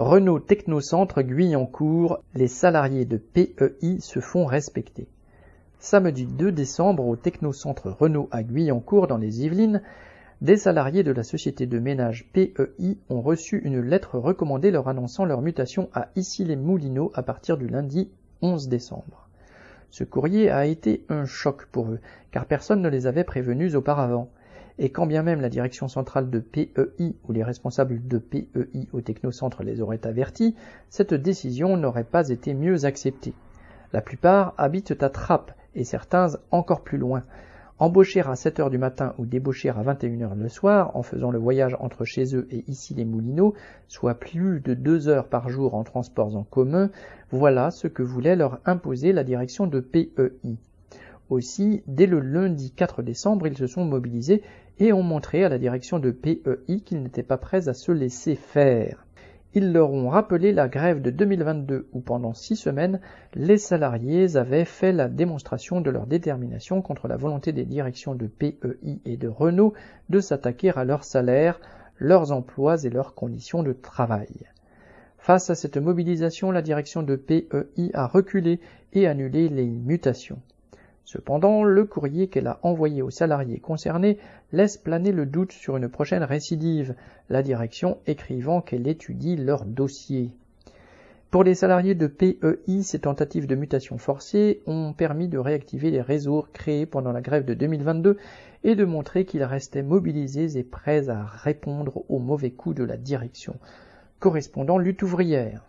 Renault Technocentre Guyancourt, les salariés de PEI se font respecter. Samedi 2 décembre au Technocentre Renault à Guyancourt dans les Yvelines, des salariés de la société de ménage PEI ont reçu une lettre recommandée leur annonçant leur mutation à Issy-les-Moulineaux à partir du lundi 11 décembre. Ce courrier a été un choc pour eux, car personne ne les avait prévenus auparavant et quand bien même la direction centrale de PEI ou les responsables de PEI au technocentre les auraient avertis, cette décision n'aurait pas été mieux acceptée. La plupart habitent à Trappes et certains encore plus loin. Embaucher à 7 heures du matin ou débaucher à 21 heures le soir, en faisant le voyage entre chez eux et ici les Moulineaux, soit plus de deux heures par jour en transports en commun, voilà ce que voulait leur imposer la direction de PEI. Aussi, dès le lundi 4 décembre, ils se sont mobilisés et ont montré à la direction de PEI qu'ils n'étaient pas prêts à se laisser faire. Ils leur ont rappelé la grève de 2022 où pendant six semaines, les salariés avaient fait la démonstration de leur détermination contre la volonté des directions de PEI et de Renault de s'attaquer à leurs salaires, leurs emplois et leurs conditions de travail. Face à cette mobilisation, la direction de PEI a reculé et annulé les mutations. Cependant, le courrier qu'elle a envoyé aux salariés concernés laisse planer le doute sur une prochaine récidive, la direction écrivant qu'elle étudie leur dossier. Pour les salariés de PEI, ces tentatives de mutation forcée ont permis de réactiver les réseaux créés pendant la grève de 2022 et de montrer qu'ils restaient mobilisés et prêts à répondre aux mauvais coups de la direction. Correspondant lutte ouvrière.